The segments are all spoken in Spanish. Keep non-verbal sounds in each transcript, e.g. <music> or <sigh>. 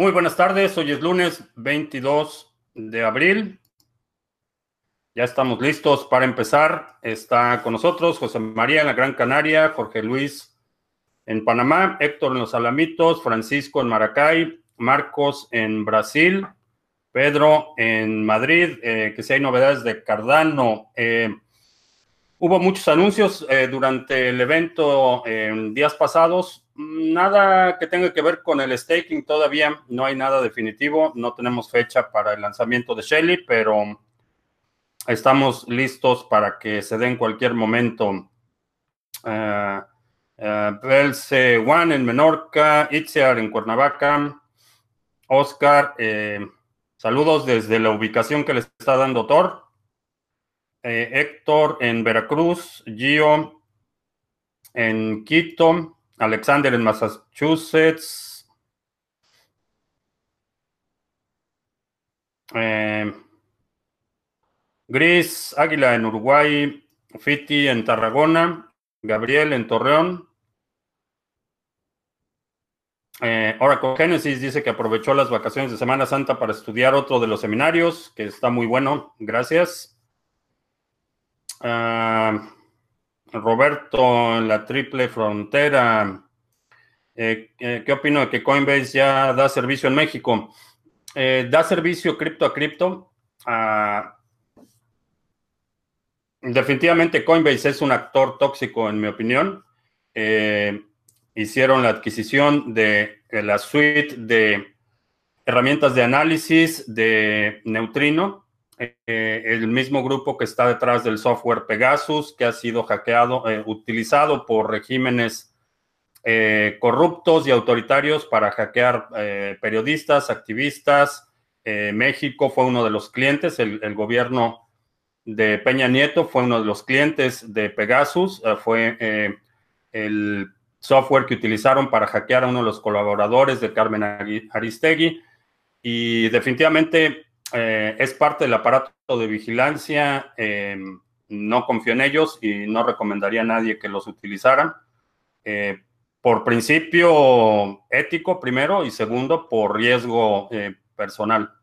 Muy buenas tardes, hoy es lunes 22 de abril. Ya estamos listos para empezar. Está con nosotros José María en la Gran Canaria, Jorge Luis en Panamá, Héctor en los Alamitos, Francisco en Maracay, Marcos en Brasil, Pedro en Madrid, eh, que si hay novedades de Cardano. Eh, hubo muchos anuncios eh, durante el evento en días pasados. Nada que tenga que ver con el staking todavía, no hay nada definitivo, no tenemos fecha para el lanzamiento de Shelly, pero estamos listos para que se dé en cualquier momento. Uh, One en Menorca, Itziar en Cuernavaca, Oscar, eh, saludos desde la ubicación que le está dando Thor. Eh, Héctor en Veracruz, Gio en Quito, Alexander en Massachusetts. Eh, Gris, Águila en Uruguay, Fiti en Tarragona, Gabriel en Torreón. Eh, Oracle Genesis dice que aprovechó las vacaciones de Semana Santa para estudiar otro de los seminarios, que está muy bueno. Gracias. Ah, Roberto en la triple frontera. Eh, eh, ¿Qué opino de que Coinbase ya da servicio en México? da servicio cripto a cripto. Ah, definitivamente Coinbase es un actor tóxico, en mi opinión. Eh, hicieron la adquisición de la suite de herramientas de análisis de Neutrino, eh, el mismo grupo que está detrás del software Pegasus, que ha sido hackeado, eh, utilizado por regímenes eh, corruptos y autoritarios para hackear periodistas, activistas. México fue uno de los clientes, el, el, gobierno de Peña Nieto fue uno de los clientes de Pegasus, fue el software que utilizaron para hackear a uno de los colaboradores de Carmen Aristegui y definitivamente eh, es parte del aparato de vigilancia. Em, no confío en ellos y no recomendaría a nadie que los utilizaran. Eh, por principio ético, primero, y segundo, por riesgo eh, personal.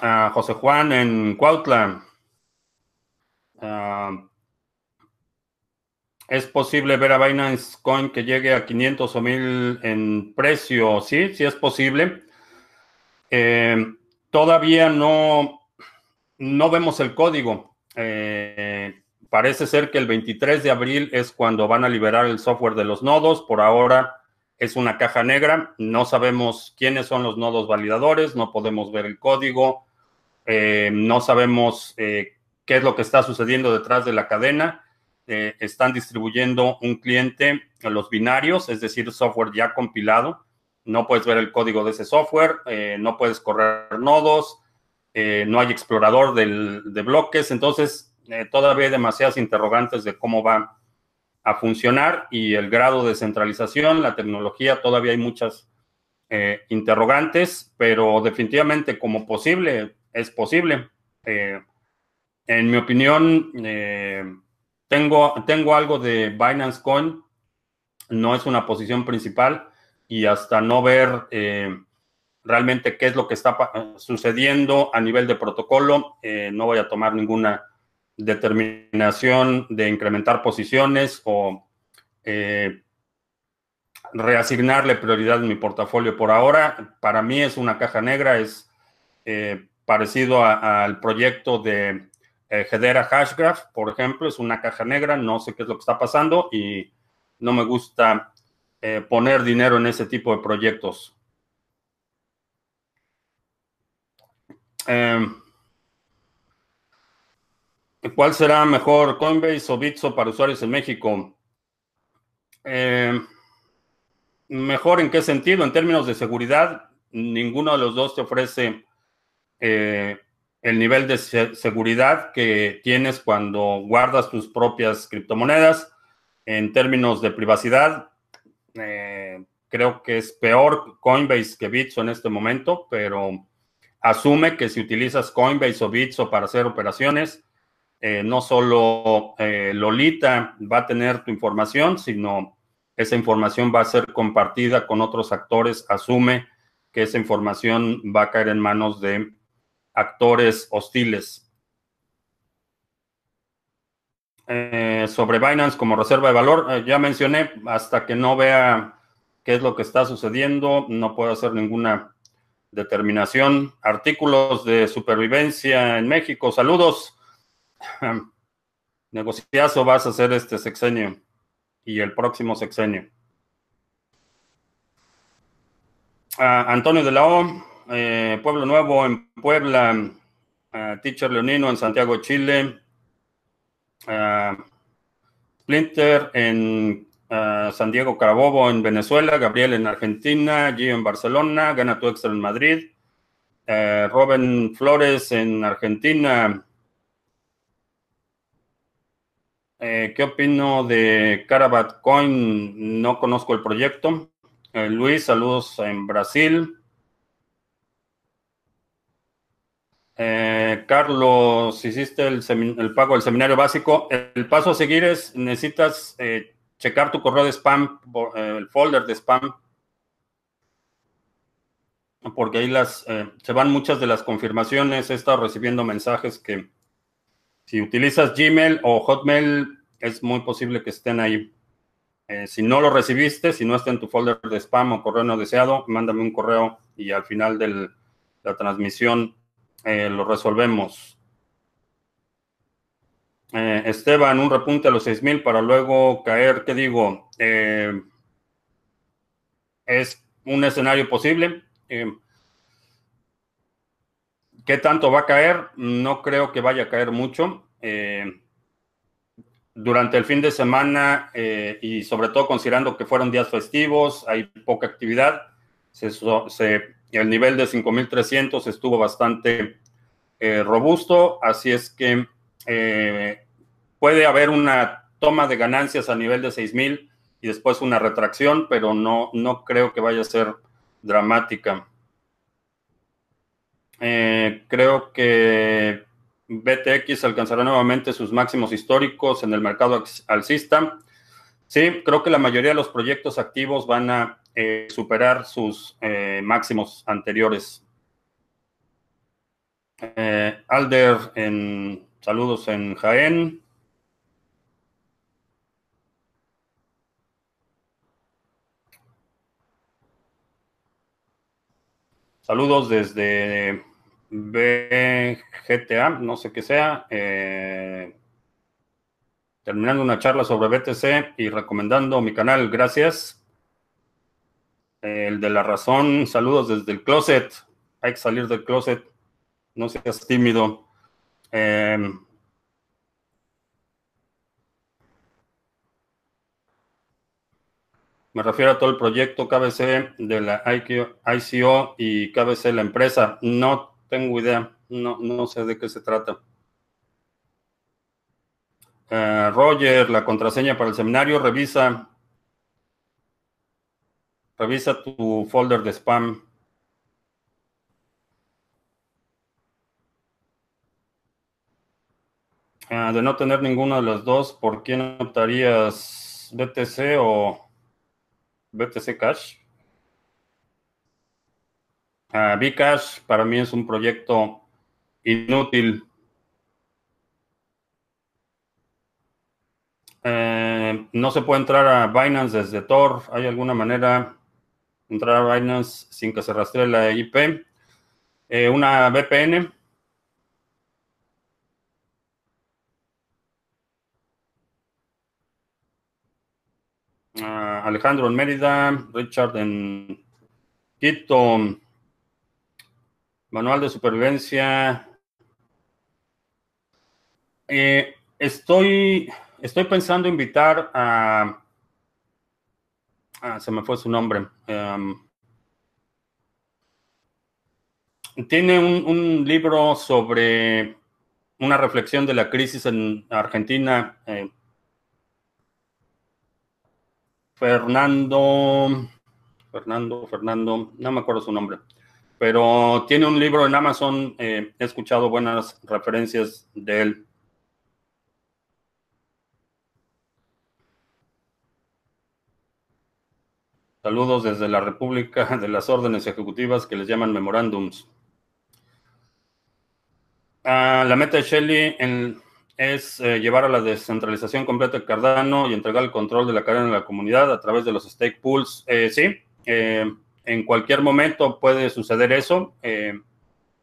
Ah, José Juan en Cuautla. Ah, ¿Es posible ver a Binance Coin que llegue a 500 o 1000 en precio? Sí, sí es posible. Eh, todavía no, no vemos el código. Eh, parece ser que el 23 de abril es cuando van a liberar el software de los nodos. Por ahora es una caja negra. No sabemos quiénes son los nodos validadores, no podemos ver el código, eh, no sabemos qué es lo que está sucediendo detrás de la cadena. Eh, están distribuyendo un cliente los binarios, es decir, software ya compilado. No puedes ver el código de ese software, eh, no puedes correr nodos, eh, no hay explorador de bloques, entonces todavía hay demasiadas interrogantes de cómo va a funcionar y el grado de centralización, la tecnología, todavía hay muchas interrogantes, pero definitivamente como posible, es posible. en mi opinión, tengo, tengo algo de Binance Coin, no es una posición principal y hasta no ver eh, realmente qué es lo que está sucediendo a nivel de protocolo, eh, no voy a tomar ninguna determinación de incrementar posiciones o eh, reasignarle prioridad en mi portafolio por ahora. Para mí es una caja negra, es parecido al proyecto de eh, Hashgraph, por ejemplo, es una caja negra, no sé qué es lo que está pasando y no me gusta eh, poner dinero en ese tipo de proyectos. Em, ¿Cuál será mejor, Coinbase o Bitso para usuarios en México? Em, ¿Mejor en qué sentido? En términos de seguridad, ninguno de los dos te ofrece eh, el nivel de seguridad que tienes cuando guardas tus propias criptomonedas. En términos de privacidad, eh, creo que es peor Coinbase que Bitso en este momento, pero asume que si utilizas Coinbase o Bitso para hacer operaciones, eh, no solo eh, Lolita va a tener tu información, sino esa información va a ser compartida con otros actores, asume que esa información va a caer en manos de actores hostiles. Eh, sobre Binance como reserva de valor, eh, ya mencioné, hasta que no vea qué es lo que está sucediendo, no puedo hacer ninguna determinación. Artículos de supervivencia en México, saludos. <clears throat> Negociazo vas a hacer este sexenio y el próximo sexenio. Antonio de la O, eh, Pueblo Nuevo en Puebla, Teacher Leonino en Santiago, Chile, Splinter en San Diego Carabobo en Venezuela, Gabriel en Argentina, Gio en Barcelona, Gana tu Extra en Madrid, Robin Flores en Argentina. Eh, ¿Qué opino de Carabat Coin? No conozco el proyecto. Eh, Luis, saludos en Brasil. Eh, Carlos, hiciste el, pago del seminario básico. El paso a seguir es, necesitas eh, checar tu correo de spam, eh, el folder de spam, porque ahí las, se van muchas de las confirmaciones. He estado recibiendo mensajes que si utilizas Gmail o Hotmail, es muy posible que estén ahí. si no lo recibiste, si no está en tu folder de spam o correo no deseado, mándame un correo y al final de la transmisión eh, lo resolvemos. Eh, Esteban, un repunte a los 6.000 para luego caer, ¿qué digo? Eh, es un escenario posible. ¿Qué tanto va a caer? No creo que vaya a caer mucho. durante el fin de semana y sobre todo considerando que fueron días festivos, hay poca actividad, se, se el nivel de 5.300 estuvo bastante eh, robusto, así es que eh, puede haber una toma de ganancias a nivel de 6.000 y después una retracción, pero no, no creo que vaya a ser dramática. Eh, creo que BTX alcanzará nuevamente sus máximos históricos en el mercado alcista. Sí, creo que la mayoría de los proyectos activos van a eh, superar sus eh, máximos anteriores. Eh, Alder, en saludos en Jaén. Saludos desde BGTA, no sé qué sea. terminando una charla sobre BTC y recomendando mi canal. Gracias. El de la razón, saludos desde el closet. Hay que salir del closet. No seas tímido. Em, me refiero a todo el proyecto KBC de la ICO y KBC la empresa. No tengo idea. No, no sé de qué se trata. Eh, Roger, la contraseña para el seminario, revisa Revisa tu folder de spam. Ah, de no tener ninguno de los dos, ¿por quién optarías? ¿BTC o BTC Cash? Uh, Bcash para mí es un proyecto inútil. Eh, no se puede entrar a Binance desde Tor. ¿Hay alguna manera entrar a Binance sin que se rastree la IP. Eh, una VPN. Ah, Alejandro en Mérida, Richard en Quito, Manual de Supervivencia. Eh, estoy, estoy pensando invitar a Ah, se me fue su nombre. Em, tiene un, libro sobre una reflexión de la crisis en Argentina. Eh, Fernando, Fernando, Fernando, no me acuerdo su nombre, pero tiene un libro en Amazon. Eh, he escuchado buenas referencias de él. Saludos desde la República <laughs> de las Órdenes Ejecutivas que les llaman memorándums. Ah, la meta de Shelley es eh, llevar a la descentralización completa de Cardano y entregar el control de la cadena a la comunidad a través de los stake pools. Eh, sí, eh, en cualquier momento puede suceder eso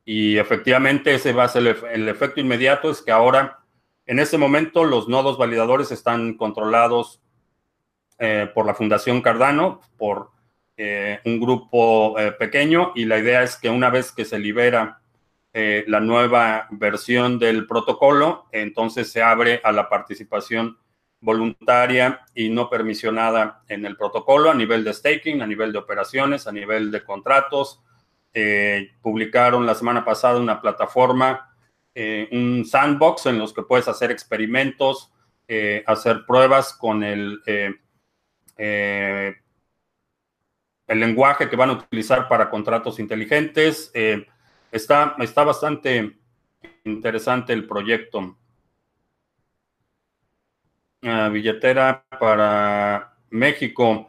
y efectivamente ese va a ser el, efecto inmediato, es que ahora, en este momento, los nodos validadores están controlados por la Fundación Cardano, por un grupo pequeño y la idea es que una vez que se libera eh, la nueva versión del protocolo, entonces se abre a la participación voluntaria y no permisionada en el protocolo a nivel de staking, a nivel de operaciones, a nivel de contratos. Eh, publicaron la semana pasada una plataforma, eh, un sandbox en los que puedes hacer experimentos, hacer pruebas con el, el lenguaje que van a utilizar para contratos inteligentes. Está, está bastante interesante el proyecto. Ah, billetera para México.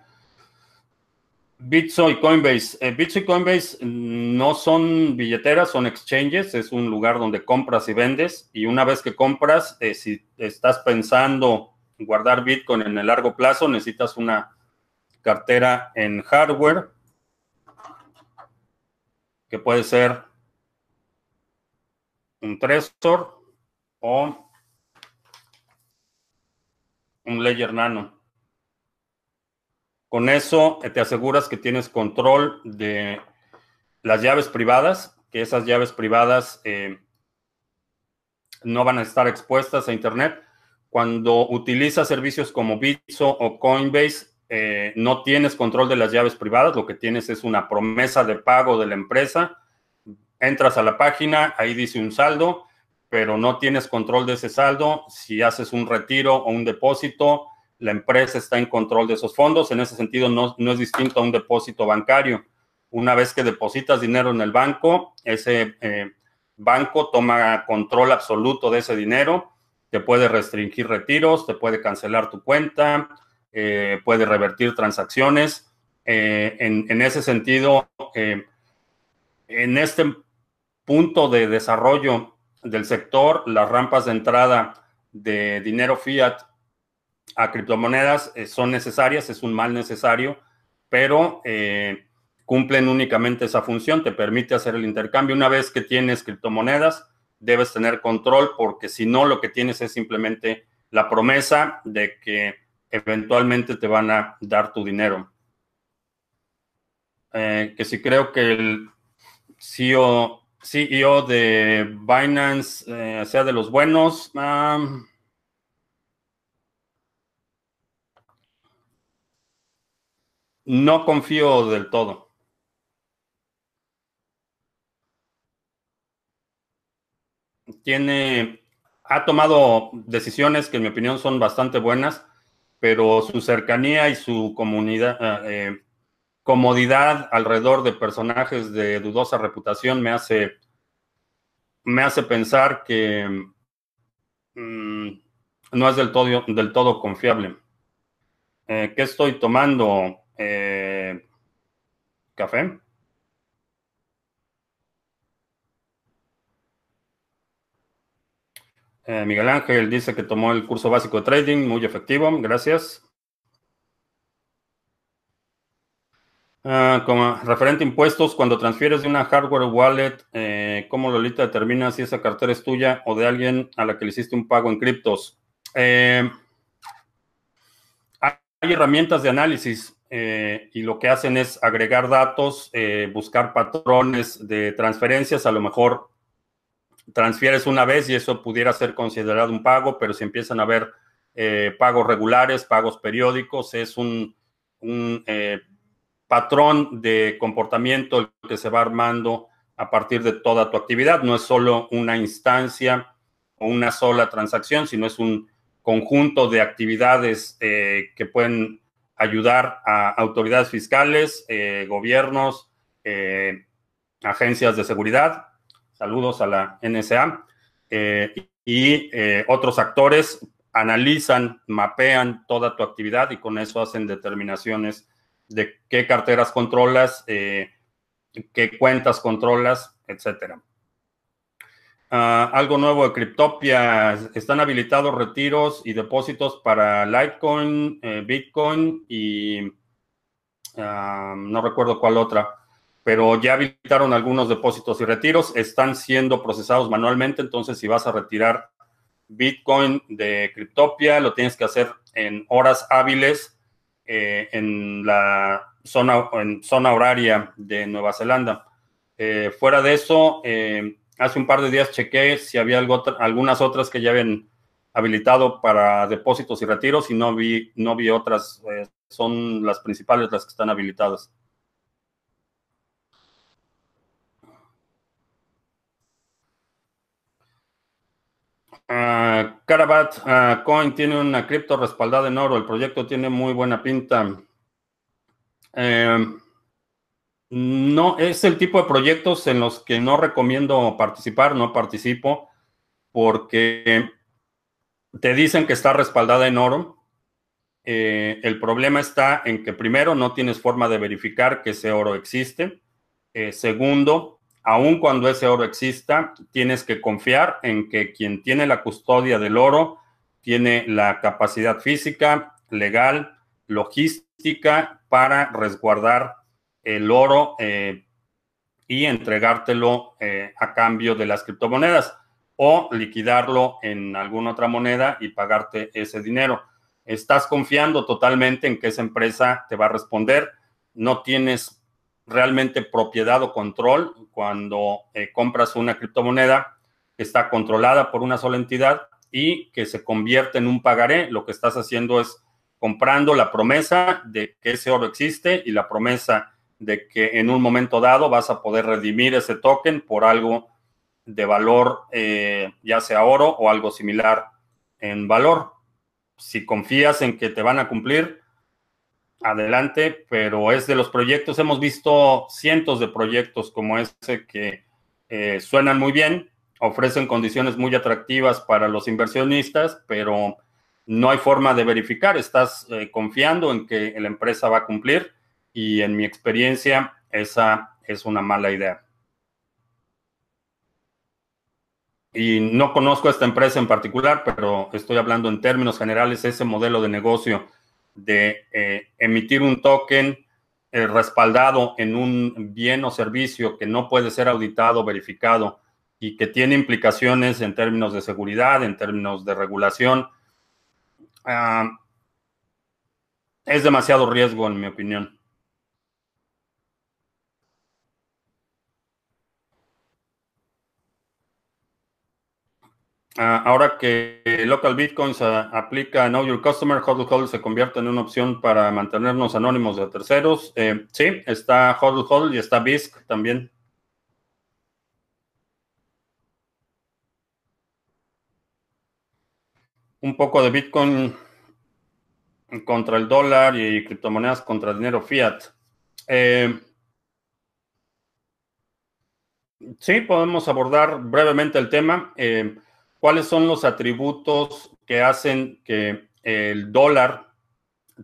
Bitso y Coinbase. Eh, Bitso y Coinbase no son billeteras, son exchanges. Es un lugar donde compras y vendes. Y una vez que compras, eh, si estás pensando guardar Bitcoin en el largo plazo, necesitas una cartera en hardware que puede ser un Trezor o un Ledger Nano. Con eso eh, te aseguras que tienes control de las llaves privadas, que esas llaves privadas eh, no van a estar expuestas a Internet. Cuando utilizas servicios como Bitso o Coinbase, eh, no tienes control de las llaves privadas, lo que tienes es una promesa de pago de la empresa entras a la página, ahí dice un saldo, pero no tienes control de ese saldo. Si haces un retiro o un depósito, la empresa está en control de esos fondos. En ese sentido, no, es distinto a un depósito bancario. Una vez que depositas dinero en el banco, ese eh, banco toma control absoluto de ese dinero, te puede restringir retiros, te puede cancelar tu cuenta, eh, puede revertir transacciones. Eh, en, ese sentido, en este punto de desarrollo del sector, las rampas de entrada de dinero fiat a criptomonedas eh, son necesarias, es un mal necesario, pero eh, cumplen únicamente esa función, te permite hacer el intercambio. Una vez que tienes criptomonedas, debes tener control porque si no, lo que tienes es simplemente la promesa de que eventualmente te van a dar tu dinero. Eh, que si creo que el CEO CEO de Binance eh, sea de los buenos. no confío del todo. Tiene, ha tomado decisiones que en mi opinión son bastante buenas, pero su cercanía y su comunidad, eh, comodidad alrededor de personajes de dudosa reputación me hace, me hace pensar que mm, no es del todo, del todo confiable. Eh, ¿Qué estoy tomando? Eh, ¿Café? Eh, Miguel Ángel dice que tomó el curso básico de trading, muy efectivo, gracias. Ah, como referente a impuestos, cuando transfieres de una hardware wallet, eh, ¿cómo Lolita determina si esa cartera es tuya o de alguien a la que le hiciste un pago en criptos? Eh, hay herramientas de análisis y lo que hacen es agregar datos, buscar patrones de transferencias. A lo mejor transfieres una vez y eso pudiera ser considerado un pago, pero si empiezan a haber pagos regulares, pagos periódicos, es un, un patrón de comportamiento que se va armando a partir de toda tu actividad. No es solo una instancia o una sola transacción, sino es un conjunto de actividades eh, que pueden ayudar a autoridades fiscales, eh, gobiernos, eh, agencias de seguridad. Saludos a la NSA. y otros actores analizan, mapean toda tu actividad y con eso hacen determinaciones de qué carteras controlas, qué cuentas controlas, etcétera. Ah, algo nuevo de Cryptopia. Están habilitados retiros y depósitos para Litecoin, eh, Bitcoin y ah, no recuerdo cuál otra. Pero ya habilitaron algunos depósitos y retiros. Están siendo procesados manualmente. Entonces, si vas a retirar Bitcoin de Cryptopia, lo tienes que hacer en horas hábiles eh, en la zona, en zona horaria de Nueva Zelanda. Eh, fuera de eso, hace un par de días chequé si había algunas otras que ya habían habilitado para depósitos y retiros y no vi, no vi otras. Eh, son las principales las que están habilitadas. Carabat ah, Coin tiene una cripto respaldada en oro. El proyecto tiene muy buena pinta. Eh, no, es el tipo de proyectos en los que no recomiendo participar, no participo, porque te dicen que está respaldada en oro. Eh, el problema está en que primero no tienes forma de verificar que ese oro existe. Eh, segundo, aun cuando ese oro exista, tienes que confiar en que quien tiene la custodia del oro tiene la capacidad física, legal, logística para resguardar el oro eh, y entregártelo eh, a cambio de las criptomonedas o liquidarlo en alguna otra moneda y pagarte ese dinero. Estás confiando totalmente en que esa empresa te va a responder. No tienes realmente propiedad o control cuando eh, compras una criptomoneda está controlada por una sola entidad y que se convierte en un pagaré. Lo que estás haciendo es comprando la promesa de que ese oro existe y la promesa de que en un momento dado vas a poder redimir ese token por algo de valor, eh, ya sea oro o algo similar en valor. Si confías en que te van a cumplir, adelante, pero es de los proyectos, hemos visto cientos de proyectos como ese que eh, suenan muy bien, ofrecen condiciones muy atractivas para los inversionistas, pero no hay forma de verificar, estás eh, confiando en que la empresa va a cumplir y en mi experiencia esa es una mala idea. Y no conozco a esta empresa en particular, pero estoy hablando en términos generales, ese modelo de negocio de eh, emitir un token eh, respaldado en un bien o servicio que no puede ser auditado, verificado y que tiene implicaciones en términos de seguridad, en términos de regulación, ah, es demasiado riesgo, en mi opinión. Ahora que Local Bitcoins aplica Know Your Customer, HODL HODL se convierte en una opción para mantenernos anónimos de terceros. Eh, sí, está HODL HODL y está BISC también. Un poco de Bitcoin contra el dólar y criptomonedas contra dinero fiat. Eh, sí, podemos abordar brevemente el tema. Eh, ¿Cuáles son los atributos que hacen que el dólar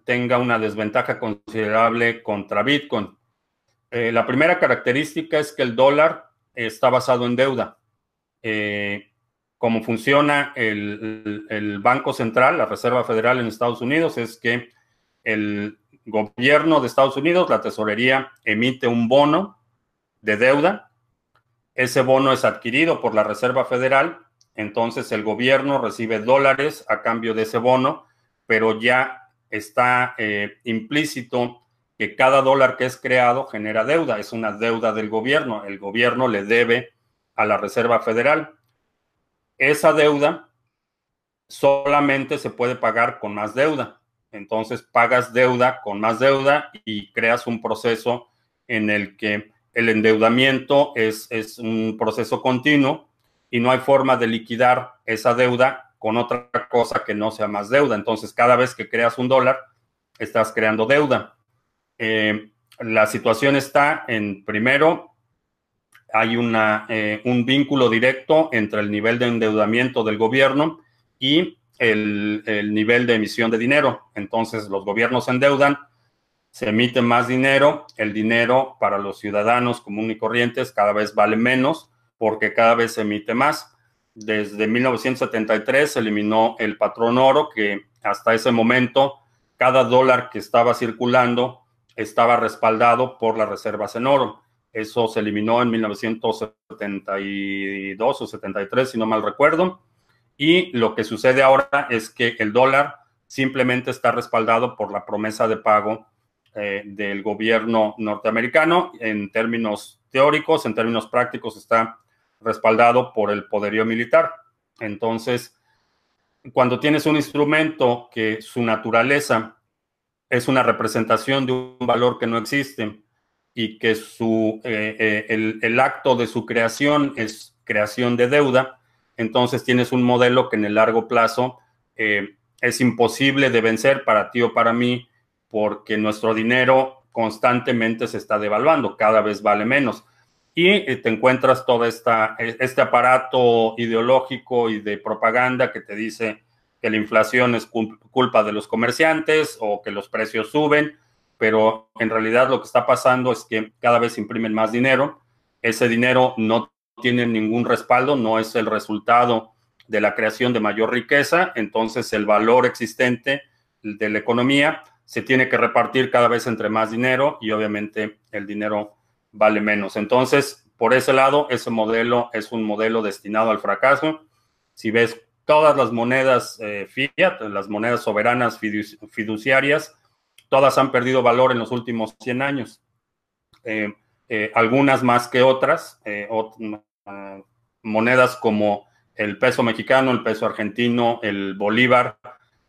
tenga una desventaja considerable contra Bitcoin? Eh, la primera característica es que el dólar está basado en deuda. Eh, como funciona el, el, Banco Central, la Reserva Federal en Estados Unidos, es que el gobierno de Estados Unidos, la tesorería, emite un bono de deuda. Ese bono es adquirido por la Reserva Federal entonces el gobierno recibe dólares a cambio de ese bono, pero ya está eh, implícito que cada dólar que es creado genera deuda, es una deuda del gobierno. El gobierno le debe a la Reserva Federal. Esa deuda solamente se puede pagar con más deuda. Entonces pagas deuda con más deuda y creas un proceso en el que el endeudamiento es, es un proceso continuo y no hay forma de liquidar esa deuda con otra cosa que no sea más deuda. Entonces, cada vez que creas un dólar, estás creando deuda. Eh, la situación está en, primero, hay una, eh, un vínculo directo entre el nivel de endeudamiento del gobierno y el, el, nivel de emisión de dinero. Entonces, los gobiernos endeudan, se emite más dinero, el dinero para los ciudadanos comunes y corrientes cada vez vale menos porque cada vez se emite más. Desde 1973 se eliminó el patrón oro, que hasta ese momento cada dólar que estaba circulando estaba respaldado por las reservas en oro. Eso se eliminó en 1972 o 73, si no mal recuerdo. Y lo que sucede ahora es que el dólar simplemente está respaldado por la promesa de pago eh, del gobierno norteamericano. En términos teóricos, en términos prácticos, está respaldado por el poderío militar. Entonces, cuando tienes un instrumento que su naturaleza es una representación de un valor que no existe y que su, eh, eh, el, el, acto de su creación es creación de deuda, entonces tienes un modelo que en el largo plazo es imposible de vencer para ti o para mí porque nuestro dinero constantemente se está devaluando, cada vez vale menos. Y eh, te encuentras todo esta, e, este aparato ideológico y de propaganda que te dice que la inflación es culpa de los comerciantes o que los precios suben, pero en realidad lo que está pasando es que cada vez imprimen más dinero. Ese dinero no tiene ningún respaldo, no es el resultado de la creación de mayor riqueza, entonces el valor existente de la economía se tiene que repartir cada vez entre más dinero y obviamente el dinero vale menos. Entonces, por ese lado, ese modelo es un modelo destinado al fracaso. Si ves todas las monedas eh, fiat, las monedas soberanas fiduciarias, todas han perdido valor en los últimos 100 años. Eh, eh, algunas más que otras. monedas como el peso mexicano, el peso argentino, el bolívar,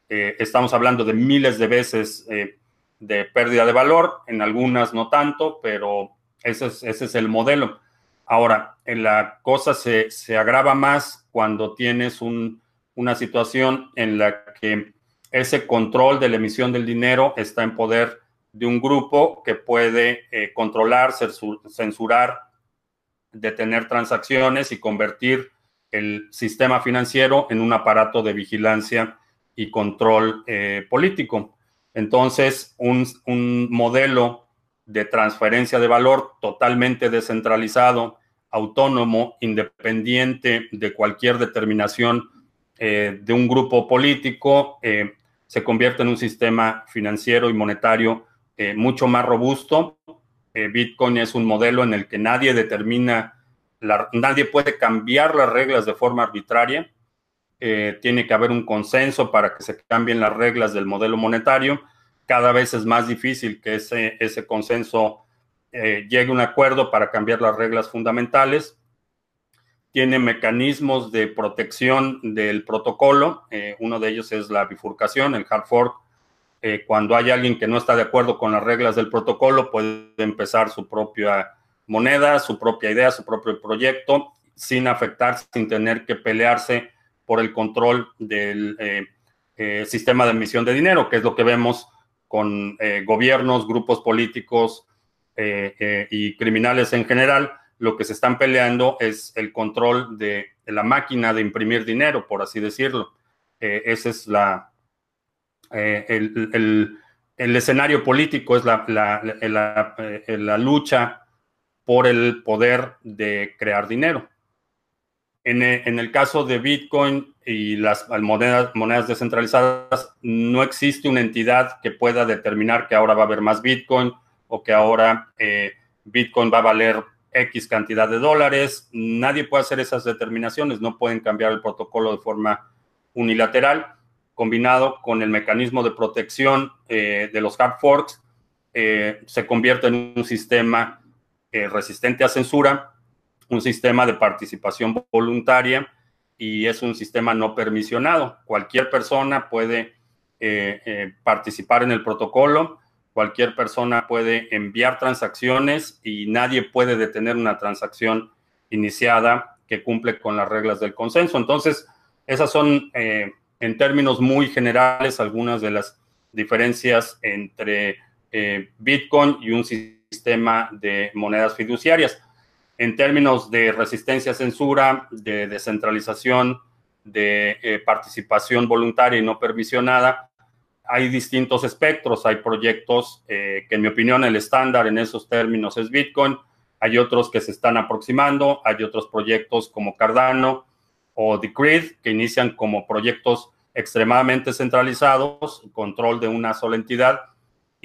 eh, estamos hablando de miles de veces eh, de pérdida de valor, en algunas no tanto, pero ese es, ese es el modelo. Ahora, la cosa se, se agrava más cuando tienes un, una situación en la que ese control de la emisión del dinero está en poder de un grupo que puede eh, controlar, censurar, detener transacciones y convertir el sistema financiero en un aparato de vigilancia y control eh, político. Entonces, un, modelo de transferencia de valor totalmente descentralizado, autónomo, independiente de cualquier determinación eh, de un grupo político, eh, se convierte en un sistema financiero y monetario mucho más robusto. Bitcoin es un modelo en el que nadie determina, nadie puede cambiar las reglas de forma arbitraria eh, tiene que haber un consenso para que se cambien las reglas del modelo monetario. Cada vez es más difícil que ese, ese consenso eh, llegue a un acuerdo para cambiar las reglas fundamentales. Tiene mecanismos de protección del protocolo. Eh, uno de ellos es la bifurcación, el hard fork. cuando hay alguien que no está de acuerdo con las reglas del protocolo, puede empezar su propia moneda, su propia idea, su propio proyecto, sin afectar, sin tener que pelearse por el control del eh, eh, sistema de emisión de dinero, que es lo que vemos con eh, gobiernos, grupos políticos y criminales en general. Lo que se están peleando es el control de, la máquina de imprimir dinero, por así decirlo. ese es la, el, escenario político, es la, la lucha por el poder de crear dinero. En, el caso de Bitcoin y las monedas, monedas descentralizadas, no existe una entidad que pueda determinar que ahora va a haber más Bitcoin o que ahora eh, Bitcoin va a valer X cantidad de dólares. Nadie puede hacer esas determinaciones, no pueden cambiar el protocolo de forma unilateral. Combinado con el mecanismo de protección eh, de los hard forks, eh, se convierte en un sistema resistente a censura un sistema de participación voluntaria y es un sistema no permisionado. Cualquier persona puede eh, eh, participar en el protocolo, cualquier persona puede enviar transacciones y nadie puede detener una transacción iniciada que cumple con las reglas del consenso. Entonces, esas son, eh, en términos muy generales, algunas de las diferencias entre Bitcoin y un sistema de monedas fiduciarias en términos de resistencia a censura, de descentralización, de eh, participación voluntaria y no permisionada, hay distintos espectros, hay proyectos que en mi opinión el estándar en esos términos es Bitcoin, hay otros que se están aproximando, hay otros proyectos como Cardano o Decred que inician como proyectos extremadamente centralizados, control de una sola entidad,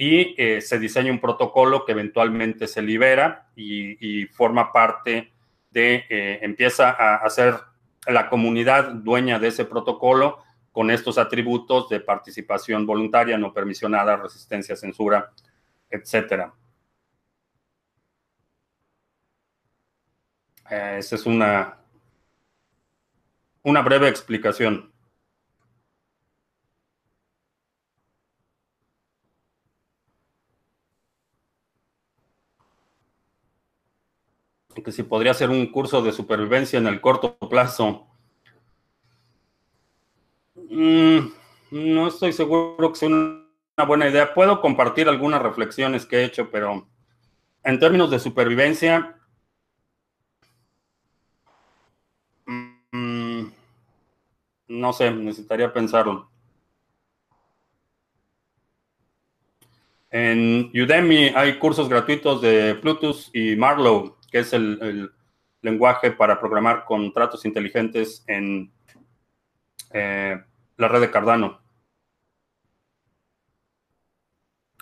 y eh, se diseña un protocolo que eventualmente se libera y, forma parte de, eh, empieza a, ser la comunidad dueña de ese protocolo con estos atributos de participación voluntaria, no permisionada, resistencia, censura, etcétera. Eh, esa es una, una breve explicación. Que si podría ser un curso de supervivencia en el corto plazo. Mm, no estoy seguro que sea una buena idea. Puedo compartir algunas reflexiones que he hecho, pero en términos de supervivencia, No sé, necesitaría pensarlo. En Udemy hay cursos gratuitos de Plutus y Marlow, que es el, lenguaje para programar contratos inteligentes en eh, la red de Cardano.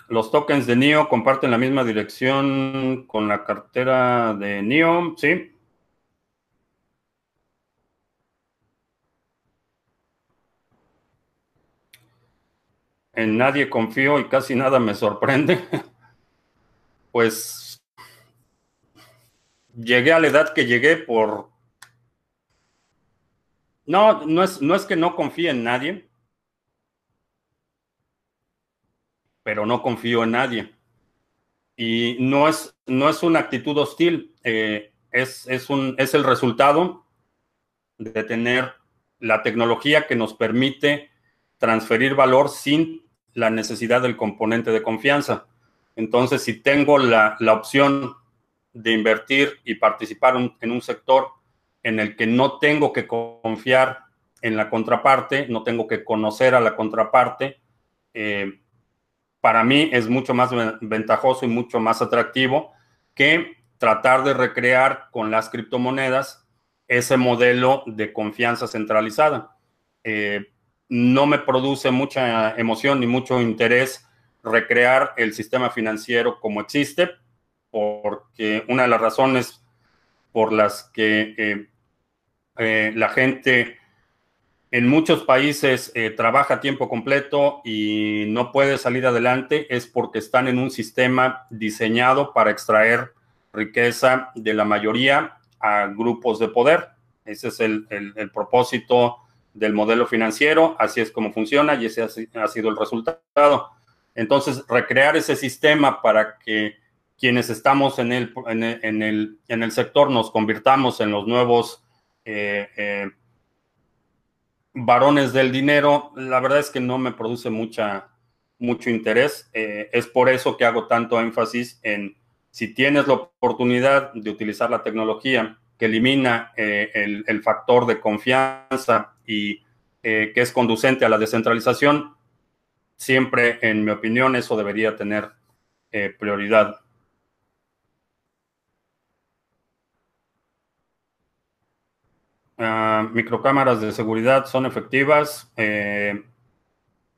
Los tokens de NIO comparten la misma dirección con la cartera de NIO, sí. en nadie confío y casi nada me sorprende, <laughs> pues llegué a la edad que llegué por... No, no es, no es que no confíe en nadie, pero no confío en nadie. Y no es, no es una actitud hostil, eh, es, es, un, es el resultado de tener la tecnología que nos permite transferir valor sin la necesidad del componente de confianza. Entonces, si tengo la, opción de invertir y participar en un sector en el que no tengo que confiar en la contraparte, no tengo que conocer a la contraparte, eh, para mí es mucho más ventajoso y mucho más atractivo que tratar de recrear con las criptomonedas ese modelo de confianza centralizada. Eh, no me produce mucha emoción ni mucho interés recrear el sistema financiero como existe, porque una de las razones por las que eh, eh, la gente en muchos países eh, trabaja a tiempo completo y no puede salir adelante es porque están en un sistema diseñado para extraer riqueza de la mayoría a grupos de poder. Ese es el, el propósito del modelo financiero, así es como funciona y ese ha sido el resultado. Entonces, recrear ese sistema para que quienes estamos en el, en el, en el, sector nos convirtamos en los nuevos eh, eh, varones del dinero, la verdad es que no me produce mucha, mucho interés. Eh, es por eso que hago tanto énfasis en si tienes la oportunidad de utilizar la tecnología que elimina el, el factor de confianza y que es conducente a la descentralización, siempre, en mi opinión, eso debería tener prioridad. Ah, microcámaras de seguridad son efectivas. Eh,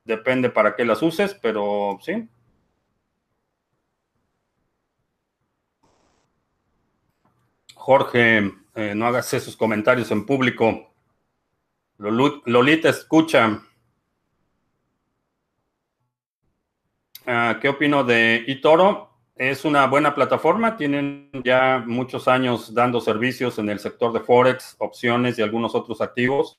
depende para qué las uses, pero sí. Jorge, no hagas esos comentarios en público. Lolita escucha. Ah, ¿Qué opino de eToro? Es una buena plataforma, tienen ya muchos años dando servicios en el sector de Forex, opciones y algunos otros activos.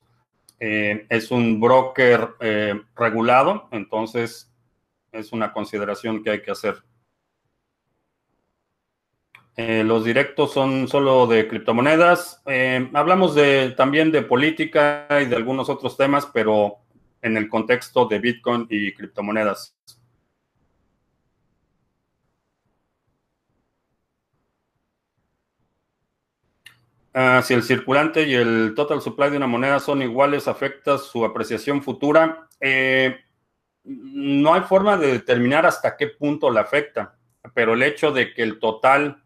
Eh, es un broker eh, regulado, entonces es una consideración que hay que hacer. Eh, los directos son solo de criptomonedas. Hablamos también de política y de algunos otros temas, pero en el contexto de Bitcoin y criptomonedas. Ah, si el circulante y el total supply de una moneda son iguales, ¿afecta su apreciación futura? Eh, no hay forma de determinar hasta qué punto le afecta, pero el hecho de que el total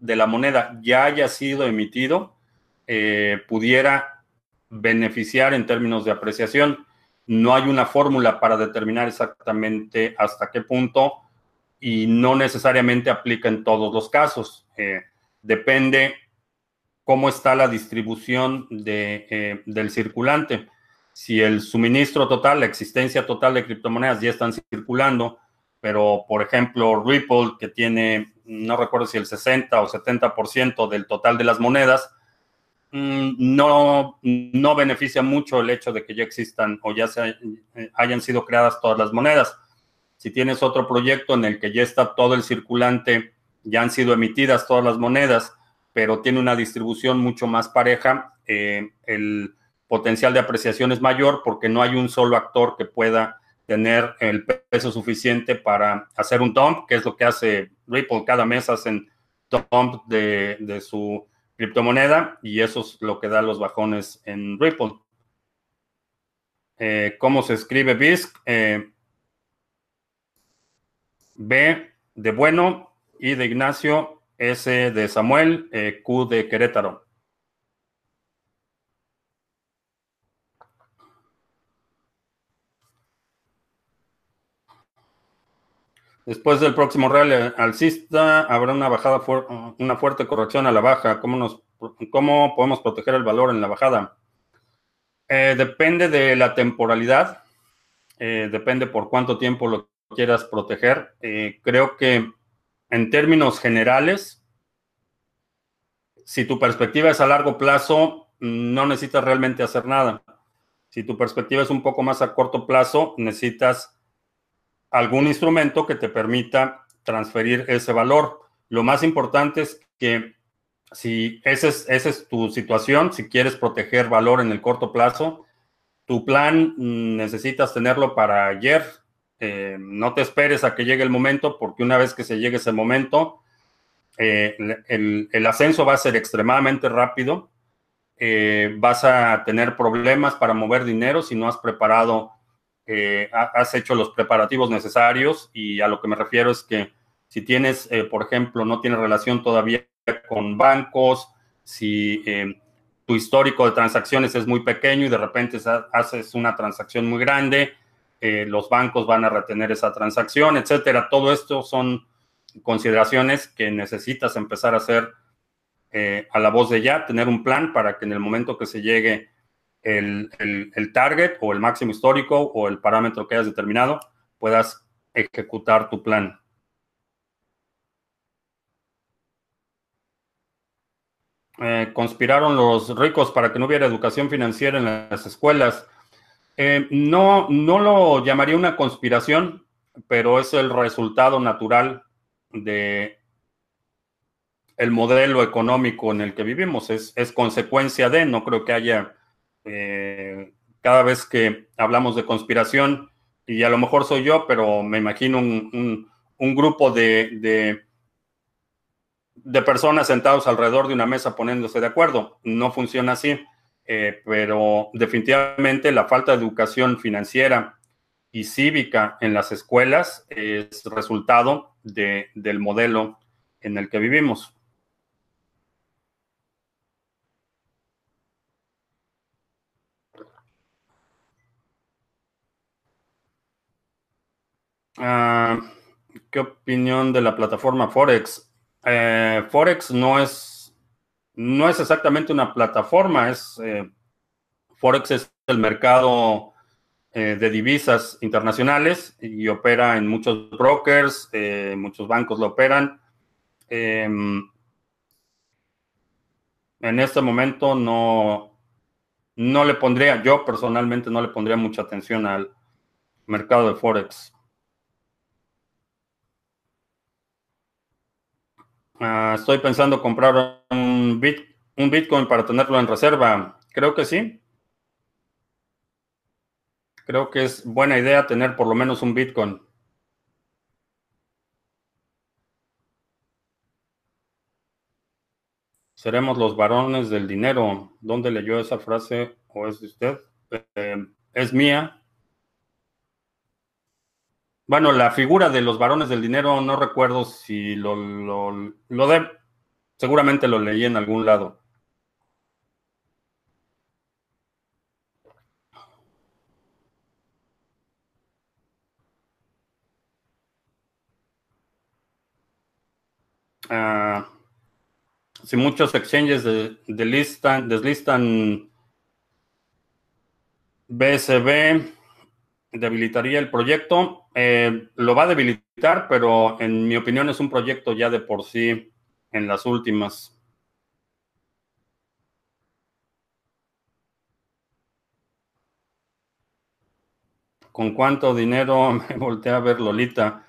de la moneda ya haya sido emitido eh, pudiera beneficiar en términos de apreciación. No hay una fórmula para determinar exactamente hasta qué punto y no necesariamente aplica en todos los casos. Eh, depende cómo está la distribución de, eh, del circulante. Si el suministro total, la existencia total de criptomonedas ya están circulando, pero por ejemplo Ripple, que tiene, no recuerdo si el 60 o 70% del total de las monedas, mm, no, no beneficia mucho el hecho de que ya existan o ya se eh, hayan sido creadas todas las monedas. Si tienes otro proyecto en el que ya está todo el circulante, ya han sido emitidas todas las monedas, pero tiene una distribución mucho más pareja, eh, el potencial de apreciación es mayor porque no hay un solo actor que pueda tener el peso suficiente para hacer un dump, que es lo que hace Ripple. Cada mes hacen dump de, su criptomoneda y eso es lo que da los bajones en Ripple. Eh, ¿Cómo se escribe BISC? Eh, B de bueno y de Ignacio, S de Samuel, eh, Q de Querétaro. Después del próximo rally alcista, habrá una bajada, una fuerte corrección a la baja. ¿Cómo, nos, cómo podemos proteger el valor en la bajada? Eh, depende de la temporalidad, eh, depende por cuánto tiempo lo quieras proteger. Creo que en términos generales, si tu perspectiva es a largo plazo, no necesitas realmente hacer nada. Si tu perspectiva es un poco más a corto plazo, necesitas algún instrumento que te permita transferir ese valor. Lo más importante es que si esa es, es tu situación, si quieres proteger valor en el corto plazo, tu plan mm, necesitas tenerlo para ayer. Eh, no te esperes a que llegue el momento, porque una vez que se llegue ese momento, eh, el, ascenso va a ser extremadamente rápido. Eh, vas a tener problemas para mover dinero si no has preparado has hecho los preparativos necesarios y a lo que me refiero es que si tienes, por ejemplo, no tienes relación todavía con bancos, si tu histórico de transacciones es muy pequeño y de repente haces una transacción muy grande, los bancos van a retener esa transacción, etcétera. Todo esto son consideraciones que necesitas empezar a hacer a la voz de ya, tener un plan para que en el momento que se llegue el, target o el máximo histórico o el parámetro que hayas determinado, puedas ejecutar tu plan. Eh, conspiraron los ricos para que no hubiera educación financiera en las escuelas. Eh, no, no lo llamaría una conspiración, pero es el resultado natural de el modelo económico en el que vivimos. Es, consecuencia de, no creo que haya eh, cada vez que hablamos de conspiración, y a lo mejor soy yo, pero me imagino un, grupo de, de, personas sentados alrededor de una mesa poniéndose de acuerdo. No funciona así, eh, pero definitivamente la falta de educación financiera y cívica en las escuelas es resultado del modelo en el que vivimos. Ah, ¿Qué opinión de la plataforma Forex? Eh, Forex no es, no es exactamente una plataforma, es eh, Forex es el mercado eh, de divisas internacionales y opera en muchos brokers, muchos bancos lo operan. Em, en este momento no, no le pondría, yo personalmente no le pondría mucha atención al mercado de Forex. Ah, estoy pensando comprar un, un Bitcoin para tenerlo en reserva. Creo que sí. Creo que es buena idea tener por lo menos un Bitcoin. Seremos los varones del dinero. ¿Dónde leyó esa frase o es de usted? Eh, es mía. Bueno, la figura de los varones del dinero, no recuerdo si lo, lo, lo de, seguramente lo leí en algún lado. Ah, si muchos exchanges de, listan, deslistan BSB, debilitaría el proyecto. Eh, lo va a debilitar, pero en mi opinión es un proyecto ya de por sí en las últimas. ¿Con cuánto dinero <laughs> me volteé a ver Lolita?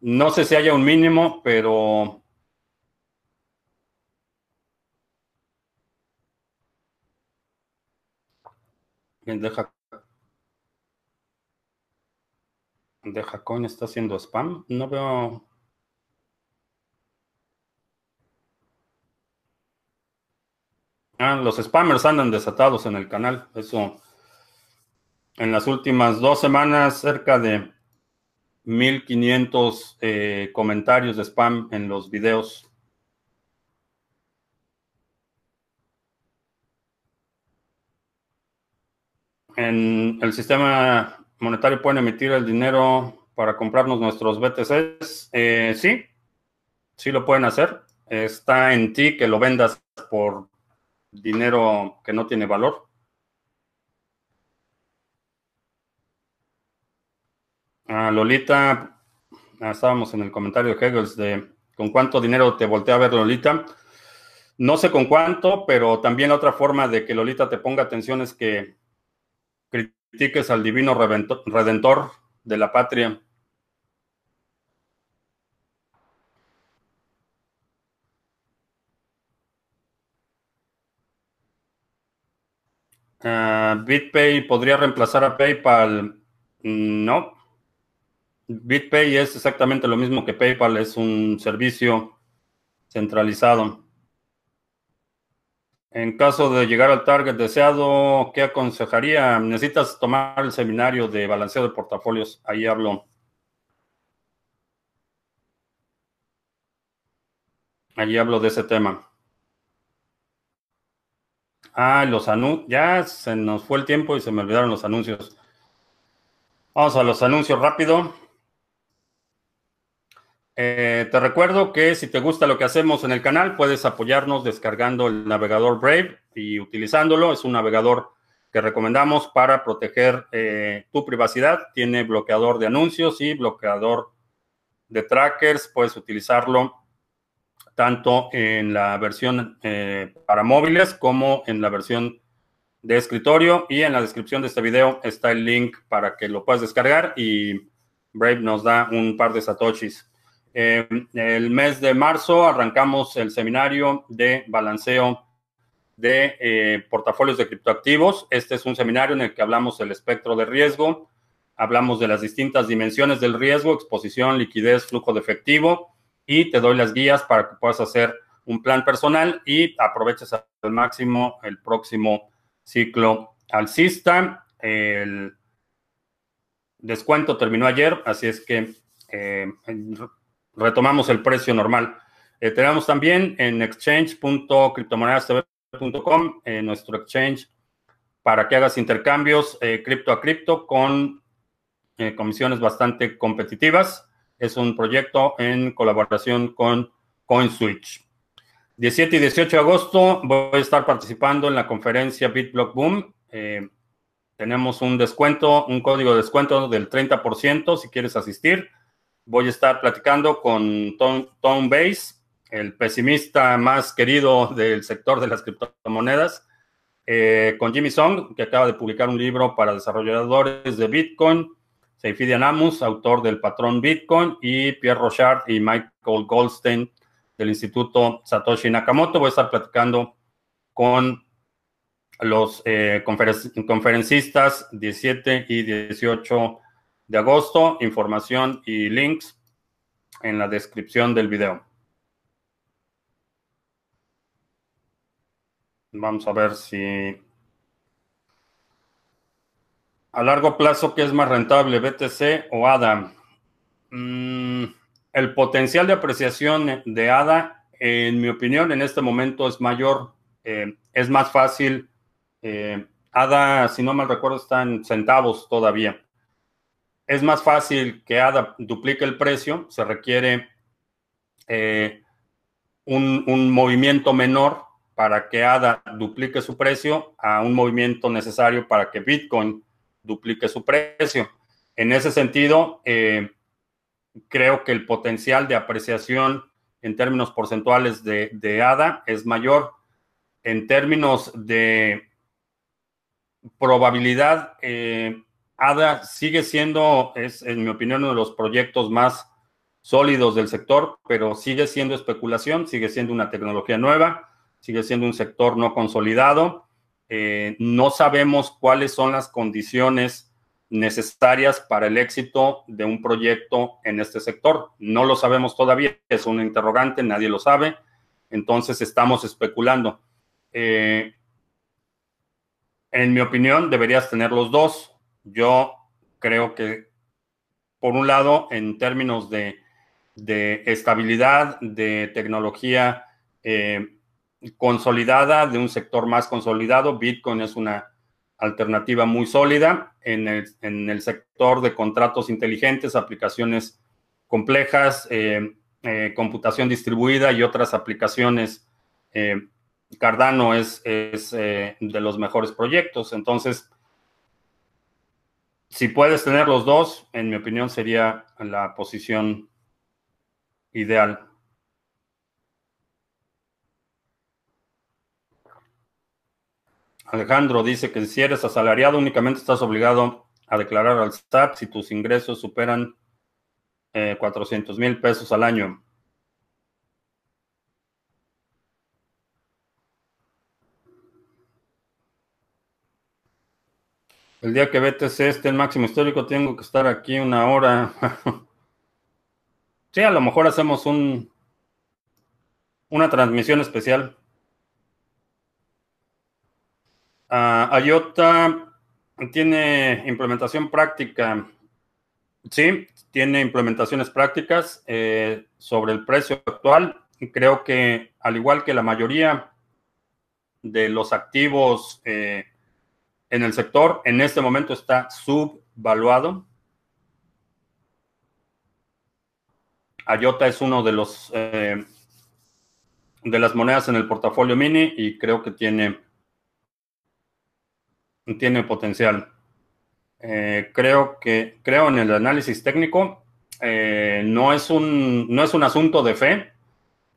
No sé si haya un mínimo, pero Deja, deja coin está haciendo spam. No veo. Ah, los spammers andan desatados en el canal. Eso. En las últimas dos semanas, cerca de 1500 eh, comentarios de spam en los videos. en el sistema monetario pueden emitir el dinero para comprarnos nuestros BTCs. Eh, sí, sí lo pueden hacer. Está en ti que lo vendas por dinero que no tiene valor. Ah, Lolita, ah, estábamos en el comentario de Hegels de con cuánto dinero te voltea a ver Lolita. No sé con cuánto, pero también otra forma de que Lolita te ponga atención es que critiques al divino redentor de la patria. Ah, BitPay podría reemplazar a PayPal. No. BitPay es exactamente lo mismo que PayPal, es un servicio centralizado. En caso de llegar al target deseado, ¿qué aconsejaría? Necesitas tomar el seminario de balanceo de portafolios. Ahí hablo. Allí hablo de ese tema. Ah, los. Ya se nos fue el tiempo y se me olvidaron los anuncios. Vamos a los anuncios rápido. Eh, te recuerdo que si te gusta lo que hacemos en el canal, puedes apoyarnos descargando el navegador Brave y utilizándolo. Es un navegador que recomendamos para proteger eh, tu privacidad. Tiene bloqueador de anuncios y bloqueador de trackers. Puedes utilizarlo tanto en la versión eh, para móviles como en la versión de escritorio. Y en la descripción de este video está el link para que lo puedas descargar y Brave nos da un par de satoshis. Eh, el mes de marzo arrancamos el seminario de balanceo de eh, portafolios de criptoactivos. Este es un seminario en el que hablamos del espectro de riesgo, hablamos de las distintas dimensiones del riesgo, exposición, liquidez, flujo de efectivo y te doy las guías para que puedas hacer un plan personal y aproveches al máximo el próximo ciclo alcista. El descuento terminó ayer, así es que eh, retomamos el precio normal. Eh, tenemos también en exchange.cryptomonedastv.com eh, nuestro exchange para que hagas intercambios eh, cripto a cripto con comisiones bastante competitivas. Es un proyecto en colaboración con CoinSwitch. 17 y 18 de agosto voy a estar participando en la conferencia BitBlock Boom. tenemos un descuento, un código de descuento del 30% si quieres asistir voy a estar platicando con Tom, Tom el pesimista más querido del sector de las criptomonedas, eh, con Jimmy Song, que acaba de publicar un libro para desarrolladores de Bitcoin, Seyfidi Anamus, autor del patrón Bitcoin, y Pierre Rochard y Michael Goldstein del Instituto Satoshi Nakamoto. Voy a estar platicando con los eh, conferencistas 17 y 18 de agosto. Información y links en la descripción del video. Vamos a ver si a largo plazo, ¿qué es más rentable, BTC o ADA? Mm, el potencial de apreciación de ADA, en mi opinión, en este momento es mayor. Eh, es más fácil. Eh, ADA, si no mal recuerdo, está en centavos todavía. Es más fácil que ADA duplique el precio. Se requiere eh, un, un movimiento menor para que ADA duplique su precio a un movimiento necesario para que Bitcoin duplique su precio. En ese sentido, eh, creo que el potencial de apreciación en términos porcentuales de, ADA es mayor. En términos de probabilidad, eh, ADA sigue siendo, es en mi opinión, uno de los proyectos más sólidos del sector, pero sigue siendo especulación, sigue siendo una tecnología nueva, sigue siendo un sector no consolidado. Eh, no sabemos cuáles son las condiciones necesarias para el éxito de un proyecto en este sector. No lo sabemos todavía, es un interrogante, nadie lo sabe, entonces estamos especulando. Eh, en mi opinión, deberías tener los dos. Yo creo que, por un lado, en términos de, estabilidad, de tecnología eh, consolidada, de un sector más consolidado, Bitcoin es una alternativa muy sólida en el, sector de contratos inteligentes, aplicaciones complejas, eh, eh, computación distribuida y otras aplicaciones. Eh, Cardano es, es de los mejores proyectos. Entonces, si puedes tener los dos, en mi opinión sería la posición ideal. Alejandro dice que si eres asalariado únicamente estás obligado a declarar al SAT si tus ingresos superan 400 eh, mil pesos al año. El día que BTC esté en máximo histórico tengo que estar aquí una hora. <laughs> sí, a lo mejor hacemos un, una transmisión especial. Uh, IOTA tiene implementación práctica. Sí, tiene implementaciones prácticas eh, sobre el precio actual. Creo que al igual que la mayoría de los activos eh, en el sector, en este momento está subvaluado. IOTA es uno de los eh, de las monedas en el portafolio mini y creo que tiene tiene potencial. Eh, creo que creo en el análisis técnico. Eh, no, es un, no es un asunto de fe.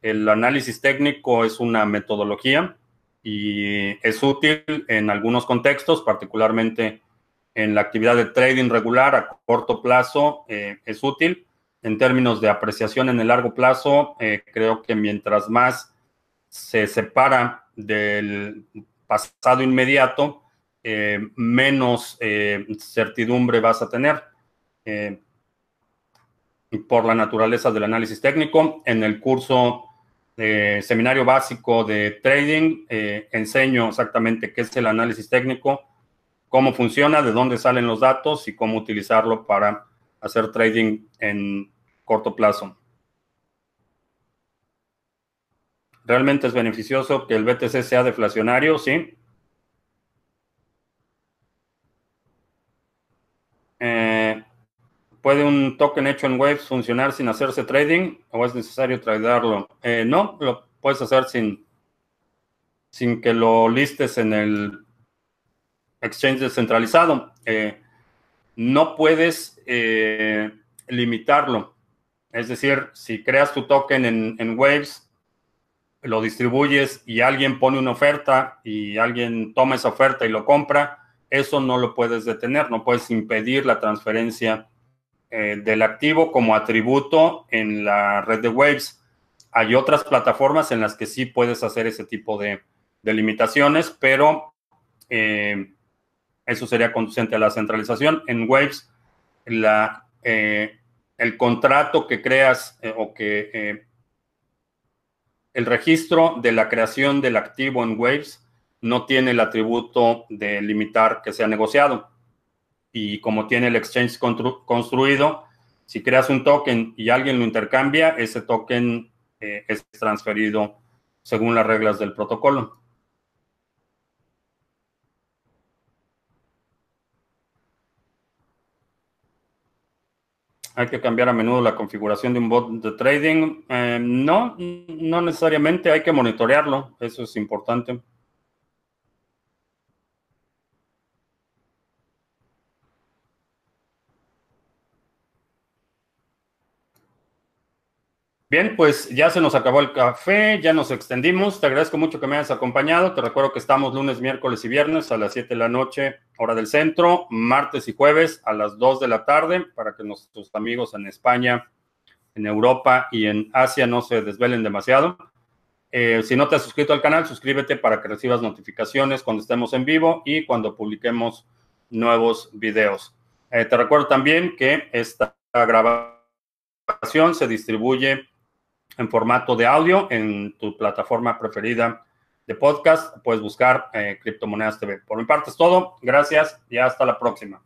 El análisis técnico es una metodología y es útil en algunos contextos, particularmente en la actividad de trading regular a corto plazo, eh, es útil. En términos de apreciación en el largo plazo, creo que mientras más se separa del pasado inmediato, eh, menos eh, certidumbre vas a tener eh, por la naturaleza del análisis técnico. En el curso de seminario básico de trading enseño exactamente qué es el análisis técnico, cómo funciona, de dónde salen los datos y cómo utilizarlo para hacer trading en corto plazo. ¿Realmente es beneficioso que el BTC sea deflacionario? Sí. Eh, ¿Puede un token hecho en Waves funcionar sin hacerse trading o es necesario tradearlo? Eh, no, lo puedes hacer sin, sin que lo listes en el exchange descentralizado. Eh, no puedes limitarlo. Es decir, si creas tu token en, en Waves, lo distribuyes y alguien pone una oferta y alguien toma esa oferta y lo compra, eso no lo puedes detener, no puedes impedir la transferencia eh, del activo como atributo en la red de Waves. Hay otras plataformas en las que sí puedes hacer ese tipo de, limitaciones, pero eh, eso sería conducente a la centralización. En Waves, eh, el contrato que creas o que el registro de la creación del activo en Waves no tiene el atributo de limitar que sea negociado. Y como tiene el exchange construido, Si creas un token y alguien lo intercambia, ese token eh, es transferido según las reglas del protocolo. Hay que cambiar a menudo la configuración de un bot de trading. Eh, no, no necesariamente, hay que monitorearlo, eso es importante. Bien, pues ya se nos acabó el café, ya nos extendimos. Te agradezco mucho que me hayas acompañado. Te recuerdo que estamos lunes, miércoles y viernes a las 7 de la noche, hora del centro, martes y jueves a las 2 de la tarde, para que nuestros amigos en España, en Europa y en Asia no se desvelen demasiado. Eh, si no te has suscrito al canal, suscríbete para que recibas notificaciones cuando estemos en vivo y cuando publiquemos nuevos videos. Eh, te recuerdo también que esta grabación se distribuye en formato de audio en tu plataforma preferida de podcast. Puedes buscar eh, Criptomonedas TV. Por mi parte es todo. Gracias y hasta la próxima.